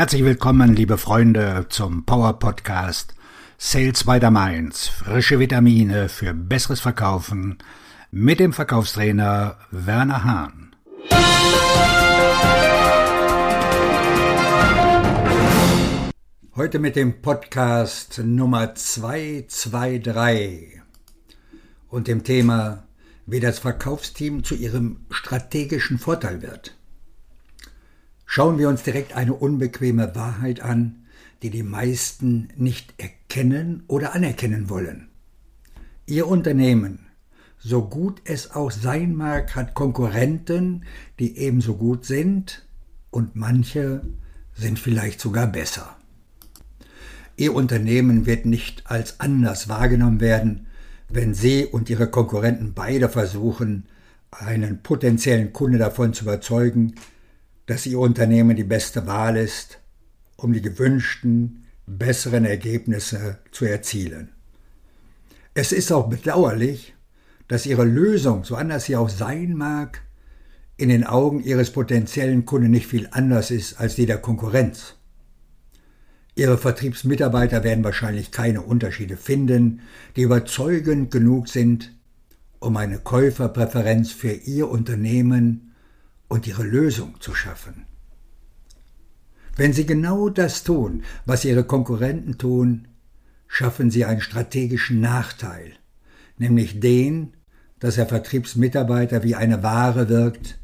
Herzlich willkommen, liebe Freunde, zum Power Podcast Sales by the Mainz. Frische Vitamine für besseres Verkaufen mit dem Verkaufstrainer Werner Hahn. Heute mit dem Podcast Nummer 223 und dem Thema, wie das Verkaufsteam zu ihrem strategischen Vorteil wird. Schauen wir uns direkt eine unbequeme Wahrheit an, die die meisten nicht erkennen oder anerkennen wollen. Ihr Unternehmen, so gut es auch sein mag, hat Konkurrenten, die ebenso gut sind und manche sind vielleicht sogar besser. Ihr Unternehmen wird nicht als anders wahrgenommen werden, wenn Sie und Ihre Konkurrenten beide versuchen, einen potenziellen Kunde davon zu überzeugen, dass Ihr Unternehmen die beste Wahl ist, um die gewünschten, besseren Ergebnisse zu erzielen. Es ist auch bedauerlich, dass Ihre Lösung, so anders sie auch sein mag, in den Augen Ihres potenziellen Kunden nicht viel anders ist als die der Konkurrenz. Ihre Vertriebsmitarbeiter werden wahrscheinlich keine Unterschiede finden, die überzeugend genug sind, um eine Käuferpräferenz für Ihr Unternehmen und ihre Lösung zu schaffen. Wenn Sie genau das tun, was Ihre Konkurrenten tun, schaffen Sie einen strategischen Nachteil, nämlich den, dass der Vertriebsmitarbeiter wie eine Ware wirkt,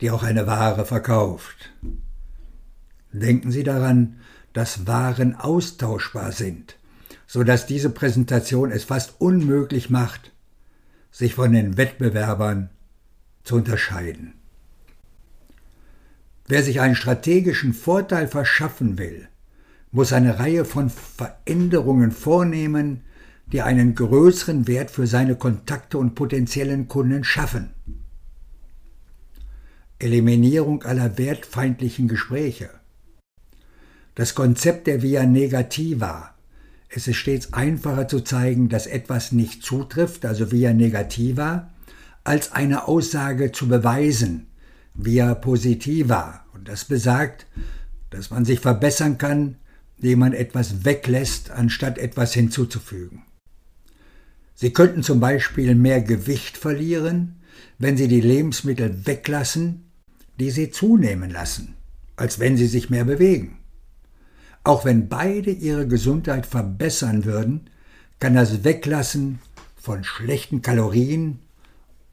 die auch eine Ware verkauft. Denken Sie daran, dass Waren austauschbar sind, so dass diese Präsentation es fast unmöglich macht, sich von den Wettbewerbern zu unterscheiden. Wer sich einen strategischen Vorteil verschaffen will, muss eine Reihe von Veränderungen vornehmen, die einen größeren Wert für seine Kontakte und potenziellen Kunden schaffen. Eliminierung aller wertfeindlichen Gespräche. Das Konzept der Via Negativa. Es ist stets einfacher zu zeigen, dass etwas nicht zutrifft, also Via Negativa, als eine Aussage zu beweisen, via positiva. Und das besagt, dass man sich verbessern kann, indem man etwas weglässt, anstatt etwas hinzuzufügen. Sie könnten zum Beispiel mehr Gewicht verlieren, wenn Sie die Lebensmittel weglassen, die Sie zunehmen lassen, als wenn Sie sich mehr bewegen. Auch wenn beide Ihre Gesundheit verbessern würden, kann das Weglassen von schlechten Kalorien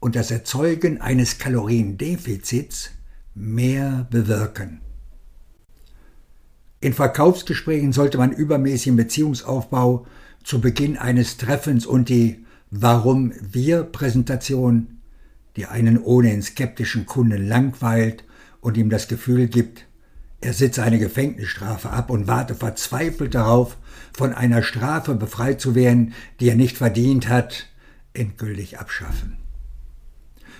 und das Erzeugen eines Kaloriendefizits mehr bewirken. In Verkaufsgesprächen sollte man übermäßigen Beziehungsaufbau zu Beginn eines Treffens und die Warum wir Präsentation, die einen ohnehin skeptischen Kunden langweilt und ihm das Gefühl gibt, er sitze eine Gefängnisstrafe ab und warte verzweifelt darauf, von einer Strafe befreit zu werden, die er nicht verdient hat, endgültig abschaffen.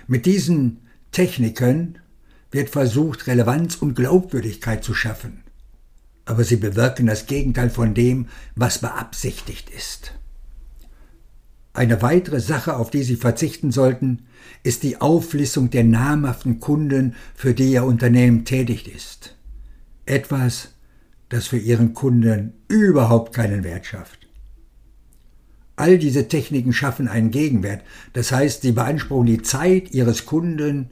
Mit diesen Techniken wird versucht, Relevanz und Glaubwürdigkeit zu schaffen. Aber sie bewirken das Gegenteil von dem, was beabsichtigt ist. Eine weitere Sache, auf die Sie verzichten sollten, ist die Auflistung der namhaften Kunden, für die Ihr Unternehmen tätig ist. Etwas, das für Ihren Kunden überhaupt keinen Wert schafft. All diese Techniken schaffen einen Gegenwert, das heißt, sie beanspruchen die Zeit ihres Kunden,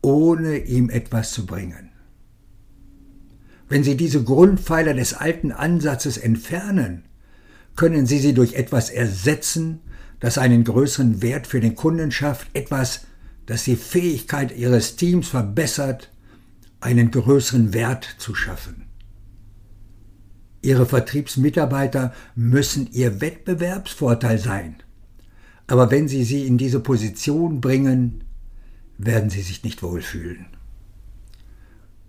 ohne ihm etwas zu bringen. Wenn Sie diese Grundpfeiler des alten Ansatzes entfernen, können Sie sie durch etwas ersetzen, das einen größeren Wert für den Kunden schafft, etwas, das die Fähigkeit Ihres Teams verbessert, einen größeren Wert zu schaffen. Ihre Vertriebsmitarbeiter müssen Ihr Wettbewerbsvorteil sein. Aber wenn Sie sie in diese Position bringen, werden Sie sich nicht wohlfühlen.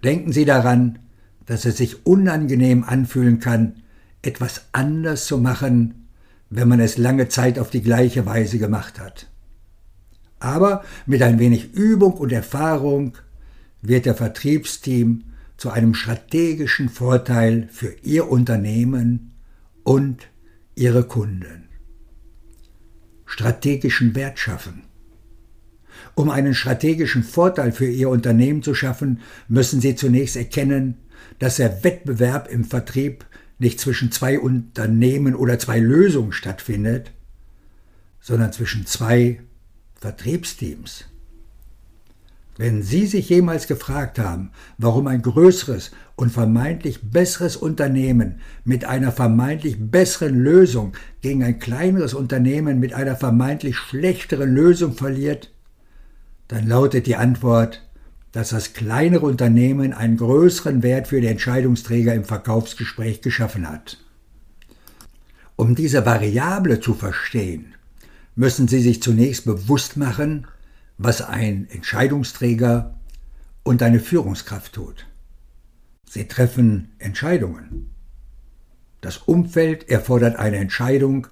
Denken Sie daran, dass es sich unangenehm anfühlen kann, etwas anders zu machen, wenn man es lange Zeit auf die gleiche Weise gemacht hat. Aber mit ein wenig Übung und Erfahrung wird der Vertriebsteam zu einem strategischen Vorteil für Ihr Unternehmen und Ihre Kunden. Strategischen Wert schaffen. Um einen strategischen Vorteil für Ihr Unternehmen zu schaffen, müssen Sie zunächst erkennen, dass der Wettbewerb im Vertrieb nicht zwischen zwei Unternehmen oder zwei Lösungen stattfindet, sondern zwischen zwei Vertriebsteams. Wenn Sie sich jemals gefragt haben, warum ein größeres und vermeintlich besseres Unternehmen mit einer vermeintlich besseren Lösung gegen ein kleineres Unternehmen mit einer vermeintlich schlechteren Lösung verliert, dann lautet die Antwort, dass das kleinere Unternehmen einen größeren Wert für die Entscheidungsträger im Verkaufsgespräch geschaffen hat. Um diese Variable zu verstehen, müssen Sie sich zunächst bewusst machen, was ein Entscheidungsträger und eine Führungskraft tut. Sie treffen Entscheidungen. Das Umfeld erfordert eine Entscheidung,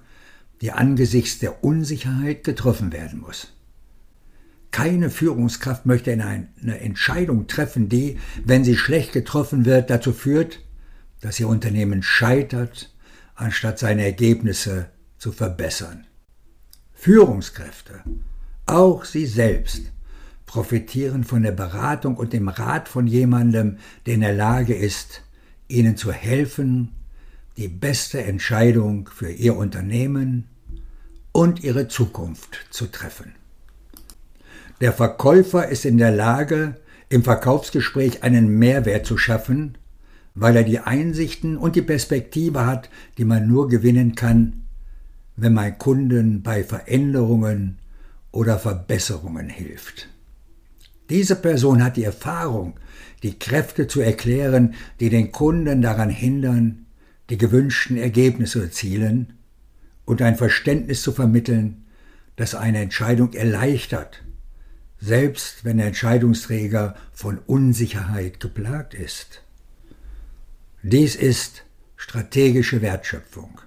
die angesichts der Unsicherheit getroffen werden muss. Keine Führungskraft möchte eine Entscheidung treffen, die, wenn sie schlecht getroffen wird, dazu führt, dass ihr Unternehmen scheitert, anstatt seine Ergebnisse zu verbessern. Führungskräfte auch Sie selbst profitieren von der Beratung und dem Rat von jemandem, der in der Lage ist, Ihnen zu helfen, die beste Entscheidung für Ihr Unternehmen und Ihre Zukunft zu treffen. Der Verkäufer ist in der Lage, im Verkaufsgespräch einen Mehrwert zu schaffen, weil er die Einsichten und die Perspektive hat, die man nur gewinnen kann, wenn man Kunden bei Veränderungen oder Verbesserungen hilft. Diese Person hat die Erfahrung, die Kräfte zu erklären, die den Kunden daran hindern, die gewünschten Ergebnisse zu erzielen und ein Verständnis zu vermitteln, das eine Entscheidung erleichtert, selbst wenn der Entscheidungsträger von Unsicherheit geplagt ist. Dies ist strategische Wertschöpfung.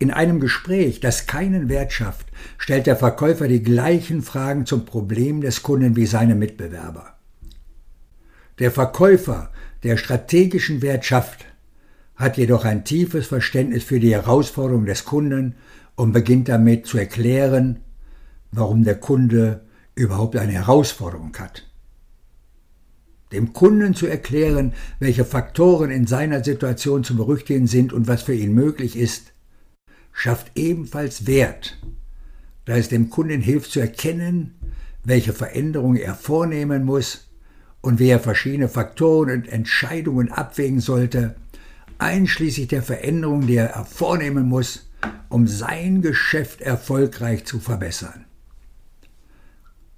In einem Gespräch, das keinen Wert schafft, stellt der Verkäufer die gleichen Fragen zum Problem des Kunden wie seine Mitbewerber. Der Verkäufer, der strategischen Wert schafft, hat jedoch ein tiefes Verständnis für die Herausforderung des Kunden und beginnt damit zu erklären, warum der Kunde überhaupt eine Herausforderung hat. Dem Kunden zu erklären, welche Faktoren in seiner Situation zu berücksichtigen sind und was für ihn möglich ist, schafft ebenfalls Wert, da es dem Kunden hilft zu erkennen, welche Veränderungen er vornehmen muss und wie er verschiedene Faktoren und Entscheidungen abwägen sollte, einschließlich der Veränderungen, die er vornehmen muss, um sein Geschäft erfolgreich zu verbessern.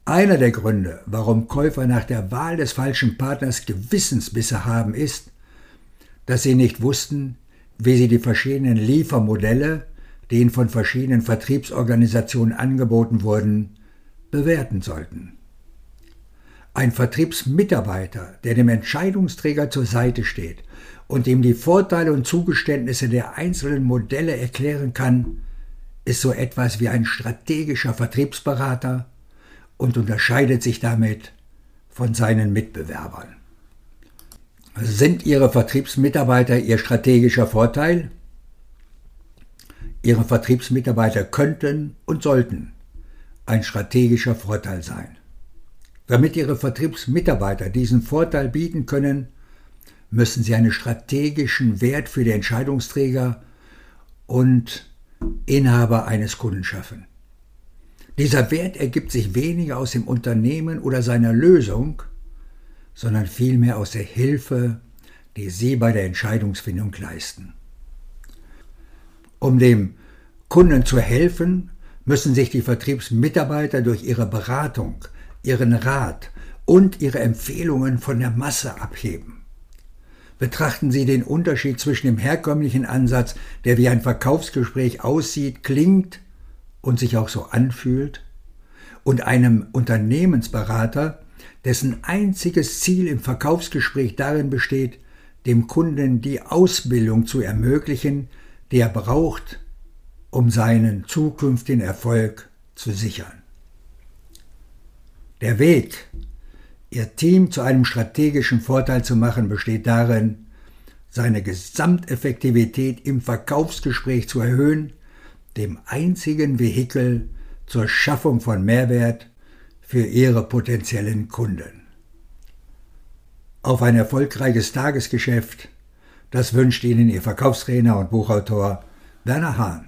Einer der Gründe, warum Käufer nach der Wahl des falschen Partners Gewissensbisse haben, ist, dass sie nicht wussten, wie sie die verschiedenen Liefermodelle ihnen von verschiedenen Vertriebsorganisationen angeboten wurden, bewerten sollten. Ein Vertriebsmitarbeiter, der dem Entscheidungsträger zur Seite steht und ihm die Vorteile und Zugeständnisse der einzelnen Modelle erklären kann, ist so etwas wie ein strategischer Vertriebsberater und unterscheidet sich damit von seinen Mitbewerbern. Sind Ihre Vertriebsmitarbeiter Ihr strategischer Vorteil? Ihre Vertriebsmitarbeiter könnten und sollten ein strategischer Vorteil sein. Damit Ihre Vertriebsmitarbeiter diesen Vorteil bieten können, müssen Sie einen strategischen Wert für die Entscheidungsträger und Inhaber eines Kunden schaffen. Dieser Wert ergibt sich weniger aus dem Unternehmen oder seiner Lösung, sondern vielmehr aus der Hilfe, die Sie bei der Entscheidungsfindung leisten. Um dem Kunden zu helfen, müssen sich die Vertriebsmitarbeiter durch ihre Beratung, ihren Rat und ihre Empfehlungen von der Masse abheben. Betrachten Sie den Unterschied zwischen dem herkömmlichen Ansatz, der wie ein Verkaufsgespräch aussieht, klingt und sich auch so anfühlt, und einem Unternehmensberater, dessen einziges Ziel im Verkaufsgespräch darin besteht, dem Kunden die Ausbildung zu ermöglichen, die er braucht, um seinen zukünftigen Erfolg zu sichern. Der Weg, Ihr Team zu einem strategischen Vorteil zu machen, besteht darin, seine Gesamteffektivität im Verkaufsgespräch zu erhöhen, dem einzigen Vehikel zur Schaffung von Mehrwert für Ihre potenziellen Kunden. auf ein erfolgreiches Tagesgeschäft. Das wünscht Ihnen Ihr Verkaufstrainer und Buchautor Werner Hahn.